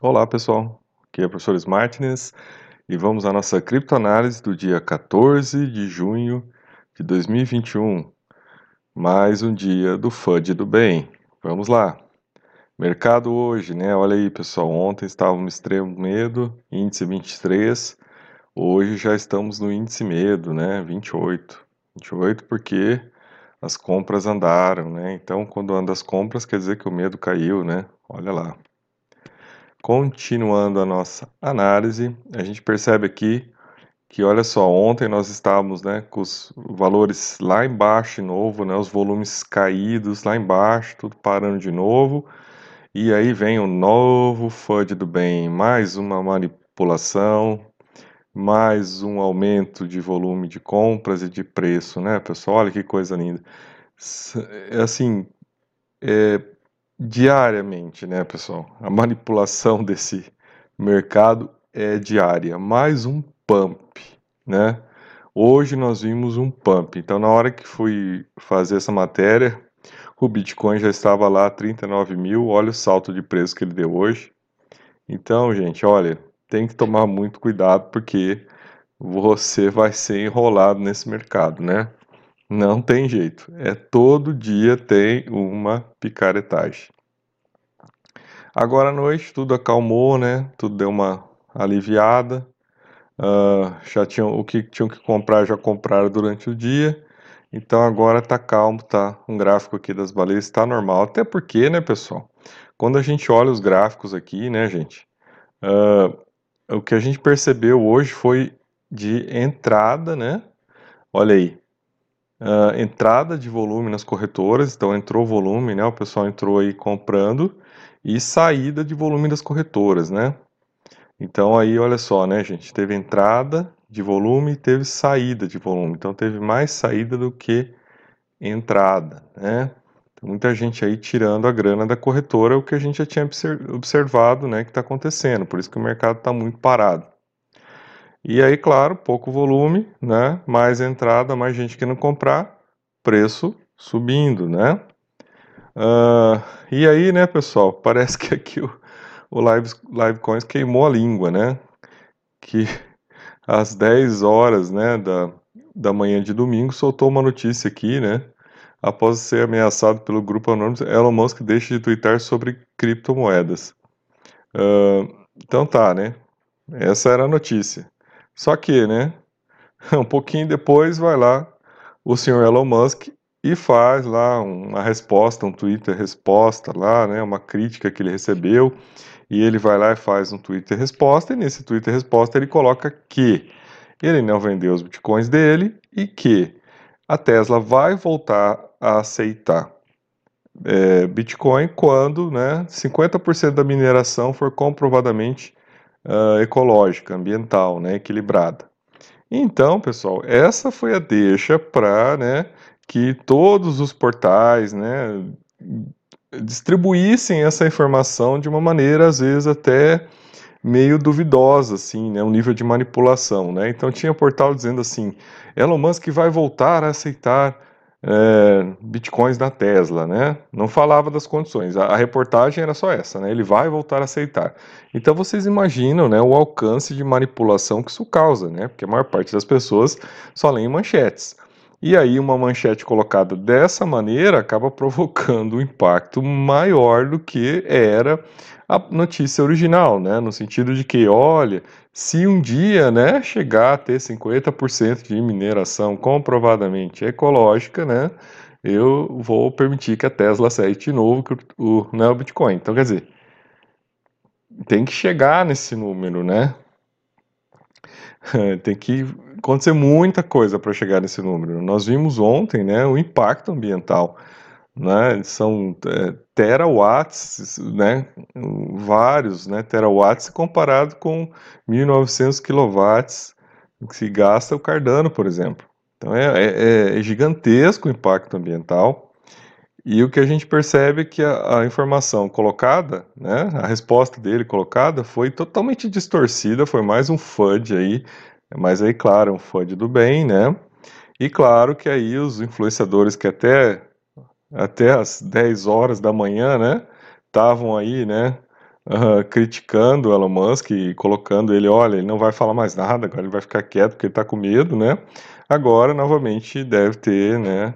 Olá pessoal, aqui é o professor Smartness e vamos à nossa criptoanálise do dia 14 de junho de 2021. Mais um dia do FUD do bem. Vamos lá. Mercado hoje, né? Olha aí pessoal, ontem estávamos no extremo medo, índice 23, hoje já estamos no índice medo, né? 28. 28 porque as compras andaram, né? Então quando anda as compras quer dizer que o medo caiu, né? Olha lá. Continuando a nossa análise, a gente percebe aqui que, olha só, ontem nós estávamos né, com os valores lá embaixo de novo, né, os volumes caídos lá embaixo, tudo parando de novo, e aí vem o um novo FUD do bem, mais uma manipulação, mais um aumento de volume de compras e de preço, né, pessoal? Olha que coisa linda. É assim, é, diariamente, né, pessoal? A manipulação desse mercado é diária. Mais um pump, né? Hoje nós vimos um pump. Então, na hora que fui fazer essa matéria, o Bitcoin já estava lá 39 mil. Olha o salto de preço que ele deu hoje. Então, gente, olha, tem que tomar muito cuidado porque você vai ser enrolado nesse mercado, né? Não tem jeito. É todo dia tem uma picaretagem. Agora à noite tudo acalmou, né? Tudo deu uma aliviada. Uh, já tinham o que tinham que comprar já compraram durante o dia. Então agora tá calmo, tá? Um gráfico aqui das baleias está normal. Até porque, né, pessoal? Quando a gente olha os gráficos aqui, né, gente? Uh, o que a gente percebeu hoje foi de entrada, né? Olha aí, uh, entrada de volume nas corretoras, então entrou volume, né? O pessoal entrou aí comprando e saída de volume das corretoras, né? Então aí, olha só, né, gente, teve entrada de volume e teve saída de volume. Então teve mais saída do que entrada, né? Muita gente aí tirando a grana da corretora, o que a gente já tinha observado, né, que está acontecendo. Por isso que o mercado está muito parado. E aí, claro, pouco volume, né? Mais entrada, mais gente querendo comprar, preço subindo, né? Uh, e aí, né, pessoal, parece que aqui o, o Live, Livecoins queimou a língua, né? Que às 10 horas, né, da, da manhã de domingo, soltou uma notícia aqui, né? Após ser ameaçado pelo grupo Anonymous, Elon Musk deixa de twittar sobre criptomoedas. Uh, então tá, né? Essa era a notícia. Só que, né, um pouquinho depois vai lá o senhor Elon Musk e faz lá uma resposta, um Twitter resposta lá, né, uma crítica que ele recebeu, e ele vai lá e faz um Twitter resposta, e nesse Twitter resposta ele coloca que ele não vendeu os bitcoins dele e que a Tesla vai voltar a aceitar é, Bitcoin quando né, 50% da mineração for comprovadamente uh, ecológica, ambiental, né, equilibrada. Então, pessoal, essa foi a deixa para né, que todos os portais né, distribuíssem essa informação de uma maneira, às vezes, até meio duvidosa, assim, né, um nível de manipulação, né? Então tinha portal dizendo assim, Elon Musk vai voltar a aceitar é, bitcoins da Tesla, né? Não falava das condições. A, a, reportagem era só essa, né? Ele vai voltar a aceitar. Então vocês imaginam, né, o alcance de manipulação que isso causa, né? Porque a maior parte das pessoas só lê manchetes. E aí uma manchete colocada dessa maneira acaba provocando um impacto maior do que era a notícia original, né? No sentido de que, olha, se um dia, né, chegar a ter 50% de mineração comprovadamente ecológica, né, eu vou permitir que a Tesla aceite de novo o, né, o Bitcoin. Então, quer dizer, tem que chegar nesse número, né? tem que acontecer muita coisa para chegar nesse número. Nós vimos ontem, né, o impacto ambiental né? São é, terawatts, né? Vários, né? Terawatts comparado com 1.900 quilowatts que se gasta o Cardano, por exemplo. Então é, é, é, gigantesco o impacto ambiental. E o que a gente percebe é que a, a, informação colocada, né, a resposta dele colocada, foi totalmente distorcida, foi mais um FUD aí, mas aí, claro, um FUD do bem, né? E claro que aí os influenciadores que até até as 10 horas da manhã, né? Estavam aí, né? uh, criticando o Elon Musk e colocando ele, olha, ele não vai falar mais nada, agora ele vai ficar quieto porque ele está com medo, né? Agora, novamente, deve ter, né,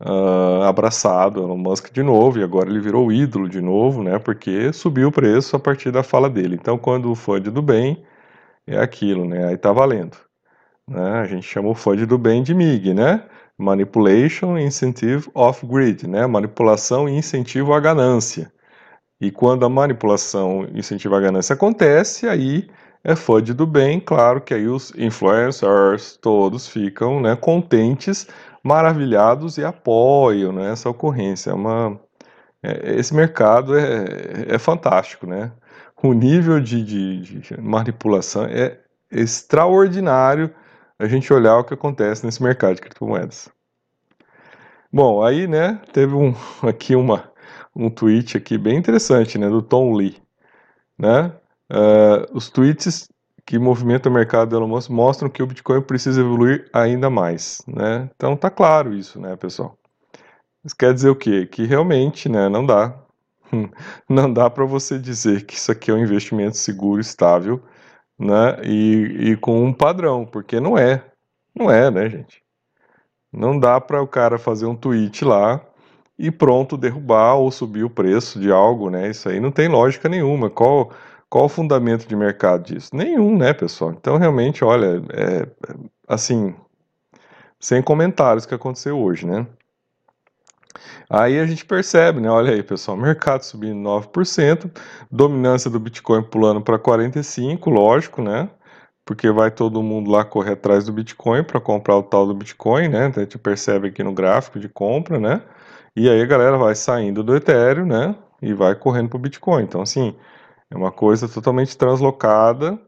uh, abraçado Elon Musk de novo, e agora ele virou ídolo de novo, né, porque subiu o preço a partir da fala dele. Então, quando o FUD do bem, é aquilo, né, aí tá valendo. Né? A gente chama o FUD do bem de MIG, né? Manipulation Incentive of Greed, né? Manipulação e incentivo à ganância. E quando a manipulação incentiva a ganância acontece, aí é FUD do bem, claro que aí os influencers todos ficam né, contentes, maravilhados e apoiam né, essa ocorrência. É uma, é, esse mercado é, é fantástico, né? O nível de, de, de manipulação é extraordinário a gente olhar o que acontece nesse mercado de criptomoedas. Bom, aí, né, teve um, aqui uma, um tweet aqui bem interessante, né, do Tom Lee, né, uh, os tweets que movimentam o mercado de Elon Musk mostram que o Bitcoin precisa evoluir ainda mais, né, então tá claro isso, né, pessoal. Isso quer dizer o quê? Que realmente, né, não dá, não dá para você dizer que isso aqui é um investimento seguro, estável, né? E, e com um padrão, porque não é. Não é, né, gente? Não dá para o cara fazer um tweet lá e pronto derrubar ou subir o preço de algo, né? Isso aí não tem lógica nenhuma. Qual qual o fundamento de mercado disso? Nenhum, né, pessoal? Então realmente, olha, é, assim, sem comentários que aconteceu hoje, né? Aí a gente percebe, né? Olha aí, pessoal, mercado subindo 9%, dominância do Bitcoin pulando para 45, lógico, né? Porque vai todo mundo lá correr atrás do Bitcoin para comprar o tal do Bitcoin, né? Então a gente percebe aqui no gráfico de compra, né? E aí a galera vai saindo do Ethereum, né? E vai correndo para o Bitcoin. Então, assim, é uma coisa totalmente translocada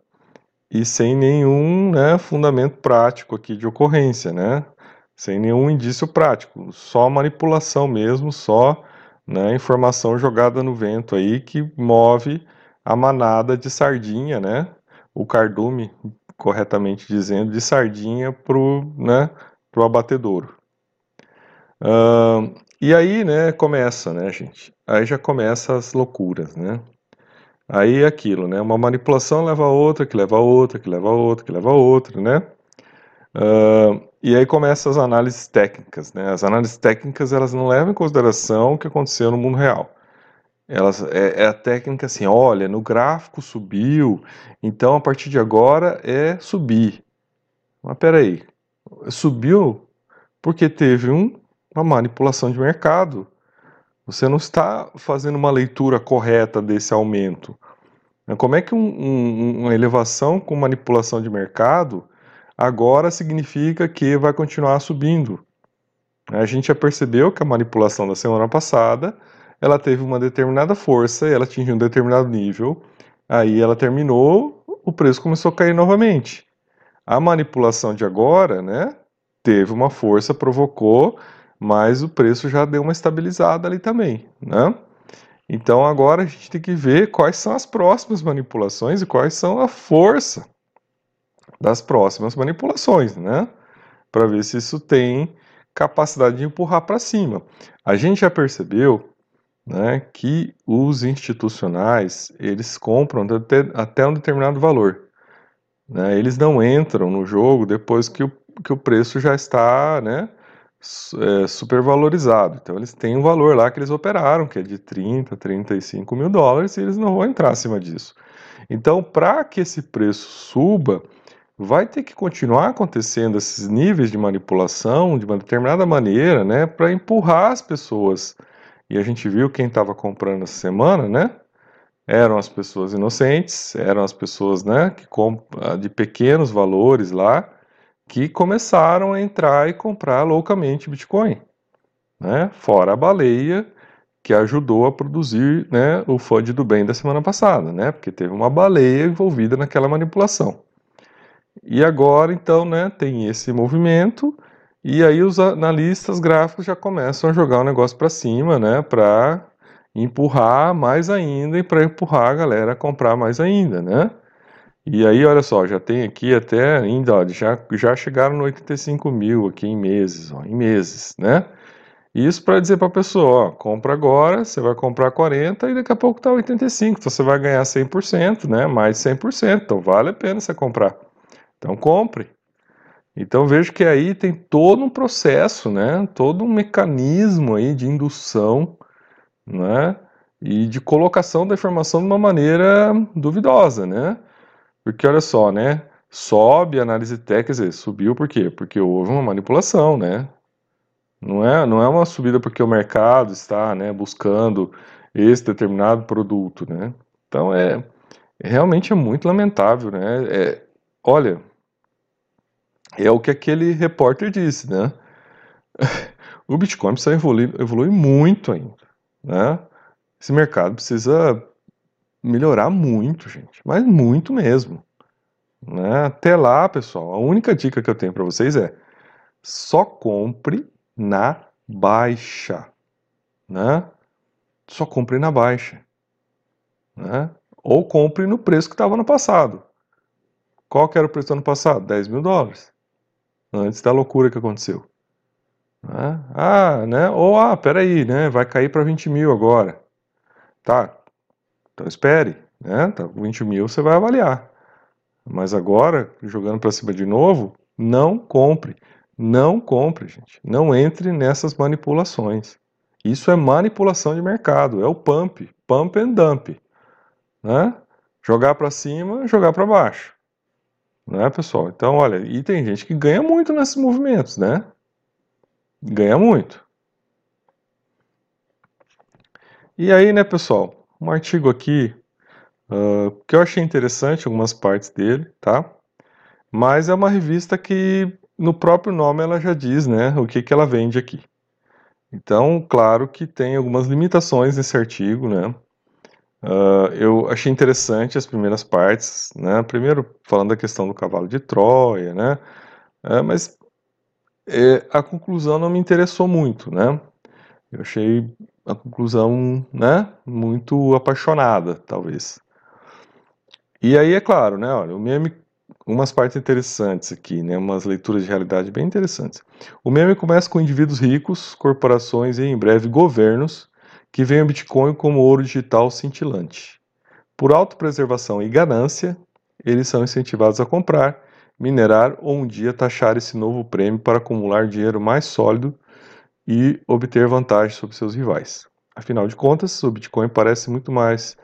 e sem nenhum né, fundamento prático aqui de ocorrência, né? sem nenhum indício prático, só manipulação mesmo, só né, informação jogada no vento aí que move a manada de sardinha, né? O cardume, corretamente dizendo, de sardinha pro, né, pro abatedouro. Uh, e aí, né, começa, né, gente? Aí já começa as loucuras, né? Aí é aquilo, né? Uma manipulação leva a outra, que leva a outra, que leva a outra, que leva a outra, né? Uh, e aí começam as análises técnicas. Né? As análises técnicas elas não levam em consideração o que aconteceu no mundo real. Elas, é, é, a técnica assim, olha, no gráfico subiu, então a partir de agora é subir. Mas peraí, subiu porque teve um, uma manipulação de mercado. Você não está fazendo uma leitura correta desse aumento. Como é que um, um, uma elevação com manipulação de mercado agora significa que vai continuar subindo. A gente já percebeu que a manipulação da semana passada ela teve uma determinada força, ela atingiu um determinado nível, aí ela terminou, o preço começou a cair novamente. A manipulação de agora, né, teve uma força, provocou, mas o preço já deu uma estabilizada ali também, né? Então agora a gente tem que ver quais são as próximas manipulações e quais são a força das próximas manipulações, né? Para ver se isso tem capacidade de empurrar para cima. A gente já percebeu né, que os institucionais eles compram até, até um determinado valor. Né? Eles não entram no jogo depois que o, que o preço já está né, é, supervalorizado. Então eles têm um valor lá que eles operaram, que é de 30, 35 mil dólares, e eles não vão entrar acima disso. Então, para que esse preço suba, vai ter que continuar acontecendo esses níveis de manipulação de uma determinada maneira, né, para empurrar as pessoas. E a gente viu quem estava comprando essa semana, né? Eram as pessoas inocentes, eram as pessoas, né, que ah, de pequenos valores lá, que começaram a entrar e comprar loucamente Bitcoin, né? Fora a baleia que ajudou a produzir, né, o FUD do bem da semana passada, né? Porque teve uma baleia envolvida naquela manipulação. E agora, então, né, tem esse movimento, e aí os analistas gráficos já começam a jogar o negócio para cima, né, para empurrar mais ainda e para empurrar a galera a comprar mais ainda, né? E aí, olha só, já tem aqui até ainda, ó, já, já chegaram no 85 mil aqui em meses, ó, em meses, né? Isso para dizer para a pessoa, ó, compra agora, você vai comprar 40 e daqui a pouco está 85, então você vai ganhar 100%, né? Mais 100%, então vale a pena você comprar. Então compre. Então vejo que aí tem todo um processo, né? Todo um mecanismo aí de indução, né? E de colocação da informação de uma maneira duvidosa, né? Porque olha só, né? Sobe a análise técnica, quer dizer, subiu por quê? Porque houve uma manipulação, né? Não é, não é uma subida porque o mercado está né, buscando esse determinado produto, né? Então é realmente é muito lamentável, né? É, olha, é o que aquele repórter disse, né? o Bitcoin precisa evoluir, evoluir muito ainda, né? Esse mercado precisa melhorar muito, gente, mas muito mesmo. Né? Até lá, pessoal, a única dica que eu tenho para vocês é só compre na baixa, né? Só compre na baixa, né? Ou compre no preço que estava no passado. Qual que era o preço do ano passado? 10 mil dólares. Antes da loucura que aconteceu. Né? Ah, né? Ou, ah, peraí, né? Vai cair para 20 mil agora. Tá, então espere, né? Tá, 20 mil você vai avaliar. Mas agora, jogando para cima de novo, não compre. Não compre, gente. Não entre nessas manipulações. Isso é manipulação de mercado, é o pump, pump and dump, né? Jogar para cima, jogar para baixo, né, pessoal? Então, olha, e tem gente que ganha muito nesses movimentos, né? Ganha muito. E aí, né, pessoal? Um artigo aqui uh, que eu achei interessante, algumas partes dele, tá? Mas é uma revista que no próprio nome ela já diz, né, o que, que ela vende aqui. Então, claro que tem algumas limitações nesse artigo, né? Uh, eu achei interessante as primeiras partes, né? Primeiro falando da questão do cavalo de Troia, né? Uh, mas é, a conclusão não me interessou muito, né? Eu achei a conclusão, né? Muito apaixonada, talvez. E aí é claro, né? Olha, o meme umas partes interessantes aqui, né? Umas leituras de realidade bem interessantes. O meme começa com indivíduos ricos, corporações e em breve governos que veem o Bitcoin como ouro digital cintilante. Por autopreservação e ganância, eles são incentivados a comprar, minerar ou um dia taxar esse novo prêmio para acumular dinheiro mais sólido e obter vantagem sobre seus rivais. Afinal de contas, o Bitcoin parece muito mais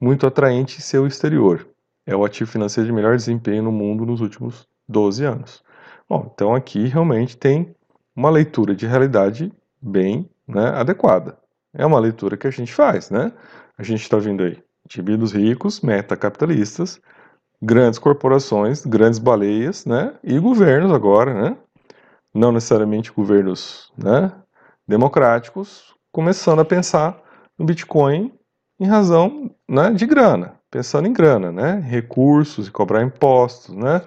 muito atraente em seu exterior é o ativo financeiro de melhor desempenho no mundo nos últimos 12 anos. Bom, então aqui realmente tem uma leitura de realidade bem né, adequada. É uma leitura que a gente faz, né? A gente está vendo aí indivíduos ricos, metacapitalistas, grandes corporações, grandes baleias, né? E governos agora, né? Não necessariamente governos né, democráticos, começando a pensar no Bitcoin em razão né, de grana pensando em grana, né? Recursos, em cobrar impostos, né?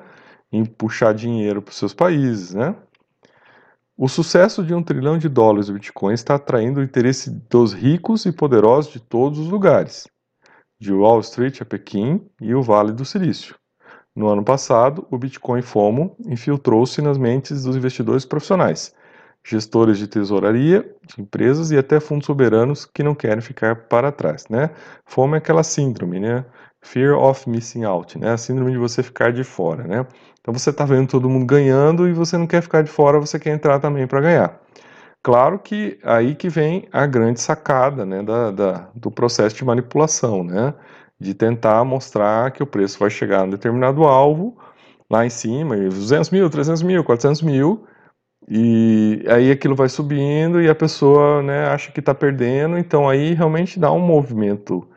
Em puxar dinheiro para os seus países, né? O sucesso de um trilhão de dólares do Bitcoin está atraindo o interesse dos ricos e poderosos de todos os lugares, de Wall Street a Pequim e o Vale do Silício. No ano passado, o Bitcoin FOMO infiltrou-se nas mentes dos investidores profissionais, gestores de tesouraria de empresas e até fundos soberanos que não querem ficar para trás, né? FOMO é aquela síndrome, né? Fear of missing out, né? A síndrome de você ficar de fora, né? Então você está vendo todo mundo ganhando e você não quer ficar de fora, você quer entrar também para ganhar. Claro que aí que vem a grande sacada, né, da, da, do processo de manipulação, né? De tentar mostrar que o preço vai chegar a um determinado alvo lá em cima, 200 mil, 300 mil, 400 mil, e aí aquilo vai subindo e a pessoa né, acha que está perdendo, então aí realmente dá um movimento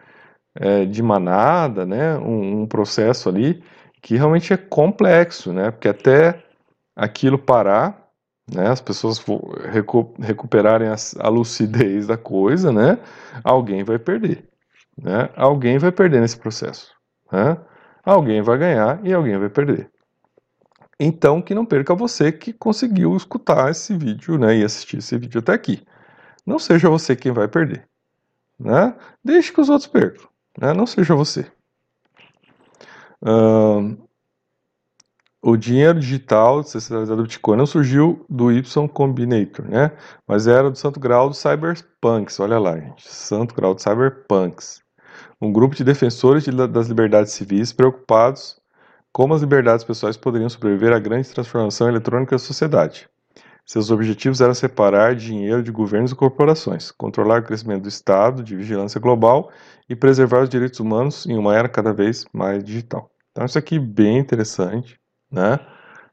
é, de manada, né, um, um, processo ali que realmente é complexo, né, porque até aquilo parar, né, as pessoas recu recuperarem a, a, lucidez da coisa, né, alguém vai perder, né, alguém vai perder nesse processo, né, alguém vai ganhar e alguém vai perder. Então, que não perca você que conseguiu escutar esse vídeo né, e assistir esse vídeo até aqui. Não seja você quem vai perder. Né? Deixe que os outros percam. Né? Não seja você. Uh, o dinheiro digital descentralizado do Bitcoin não surgiu do Y Combinator, né? Mas era do Santo Grau dos Cyberpunks, olha lá, gente. Santo Grau dos Cyberpunks. Um grupo de defensores de, das liberdades civis preocupados como as liberdades pessoais poderiam sobreviver à grande transformação eletrônica da sociedade. Seus objetivos eram separar dinheiro de governos e corporações, controlar o crescimento do Estado de vigilância global e preservar os direitos humanos em uma era cada vez mais digital. Então, isso aqui é bem interessante, né?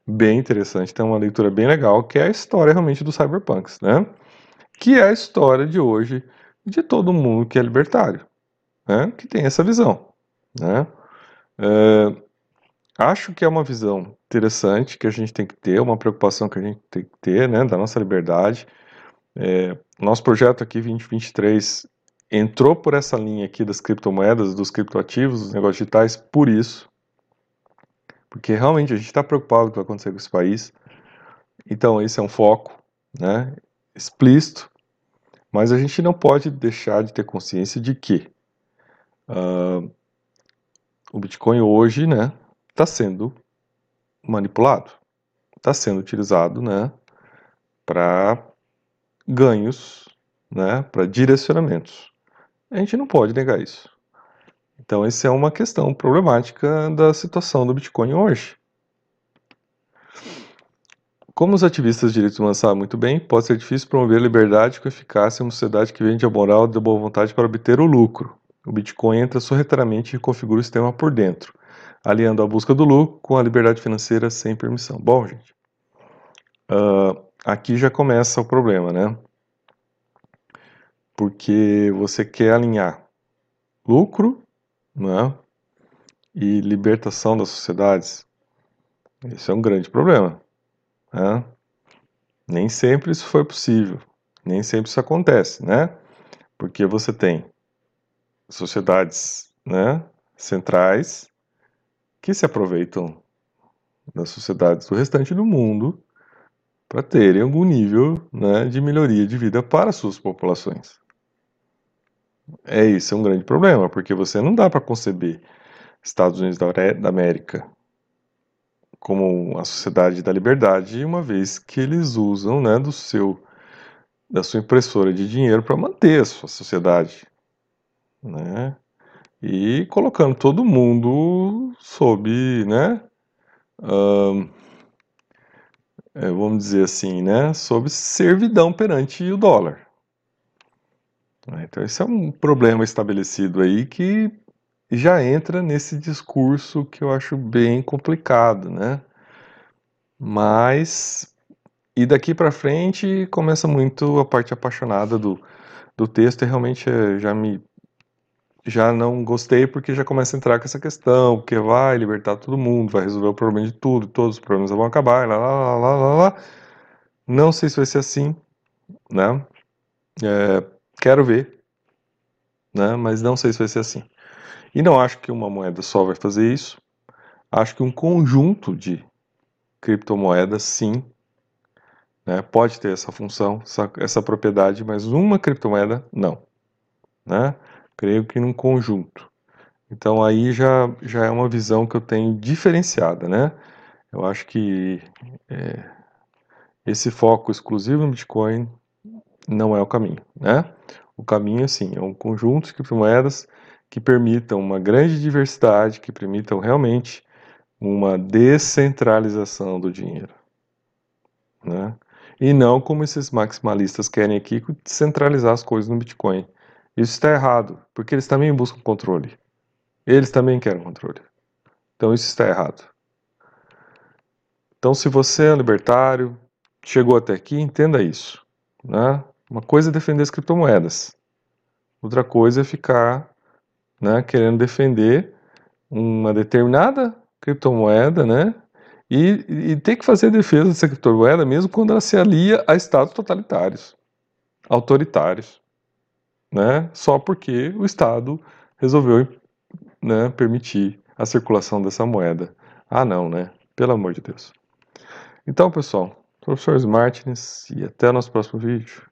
Bem interessante, tem uma leitura bem legal, que é a história realmente dos cyberpunks, né? Que é a história de hoje de todo mundo que é libertário, né? Que tem essa visão, né? É, acho que é uma visão interessante que a gente tem que ter, uma preocupação que a gente tem que ter, né, da nossa liberdade. É, nosso projeto aqui 2023 entrou por essa linha aqui das criptomoedas, dos criptoativos, dos negócios digitais, por isso, porque realmente a gente está preocupado com o que vai acontecer com esse país. Então esse é um foco, né, explícito, mas a gente não pode deixar de ter consciência de que uh, o Bitcoin hoje, né, está sendo manipulado, está sendo utilizado, né, para ganhos, né, para direcionamentos. A gente não pode negar isso. Então, essa é uma questão problemática da situação do Bitcoin hoje. Como os ativistas de direitos humanos sabem muito bem, pode ser difícil promover a liberdade com eficácia em uma sociedade que vende a moral da boa vontade para obter o lucro. O Bitcoin entra sorrateiramente e configura o sistema por dentro, aliando a busca do lucro com a liberdade financeira sem permissão. Bom, gente, uh, aqui já começa o problema, né? Porque você quer alinhar lucro né, e libertação das sociedades. Isso é um grande problema. Né? Nem sempre isso foi possível, nem sempre isso acontece, né? Porque você tem sociedades né, centrais que se aproveitam das sociedades do restante do mundo para terem algum nível né, de melhoria de vida para suas populações. É isso, é um grande problema, porque você não dá para conceber Estados Unidos da América como a sociedade da liberdade, uma vez que eles usam né, do seu da sua impressora de dinheiro para manter a sua sociedade, né? e colocando todo mundo sob, né, uh, vamos dizer assim, né, sob servidão perante o dólar. Então esse é um problema estabelecido aí que já entra nesse discurso que eu acho bem complicado, né? Mas e daqui para frente começa muito a parte apaixonada do, do texto e realmente eh, já me já não gostei porque já começa a entrar com essa questão, porque vai libertar todo mundo, vai resolver o problema de tudo, todos os problemas vão acabar, lá, lá, lá, lá, lá. Não sei se vai ser assim, né? É, quero ver, né? Mas não sei se vai ser assim. E não acho que uma moeda só vai fazer isso. Acho que um conjunto de criptomoedas, sim, né, pode ter essa função, essa, essa propriedade, mas uma criptomoeda, não. Né? Creio que num conjunto. Então aí já, já é uma visão que eu tenho diferenciada, né? Eu acho que é, esse foco exclusivo no Bitcoin não é o caminho, né? O caminho, sim, é um conjunto de criptomoedas que permitam uma grande diversidade, que permitam realmente uma descentralização do dinheiro, né? E não como esses maximalistas querem aqui, centralizar as coisas no Bitcoin. Isso está errado, porque eles também buscam controle. Eles também querem controle. Então isso está errado. Então, se você é um libertário, chegou até aqui, entenda isso. Né? Uma coisa é defender as criptomoedas, outra coisa é ficar né, querendo defender uma determinada criptomoeda, né? E, e ter que fazer defesa dessa criptomoeda mesmo quando ela se alia a estados totalitários, autoritários né, só porque o Estado resolveu né, permitir a circulação dessa moeda. Ah, não, né? Pelo amor de Deus. Então, pessoal, professor Martins e até nosso próximo vídeo.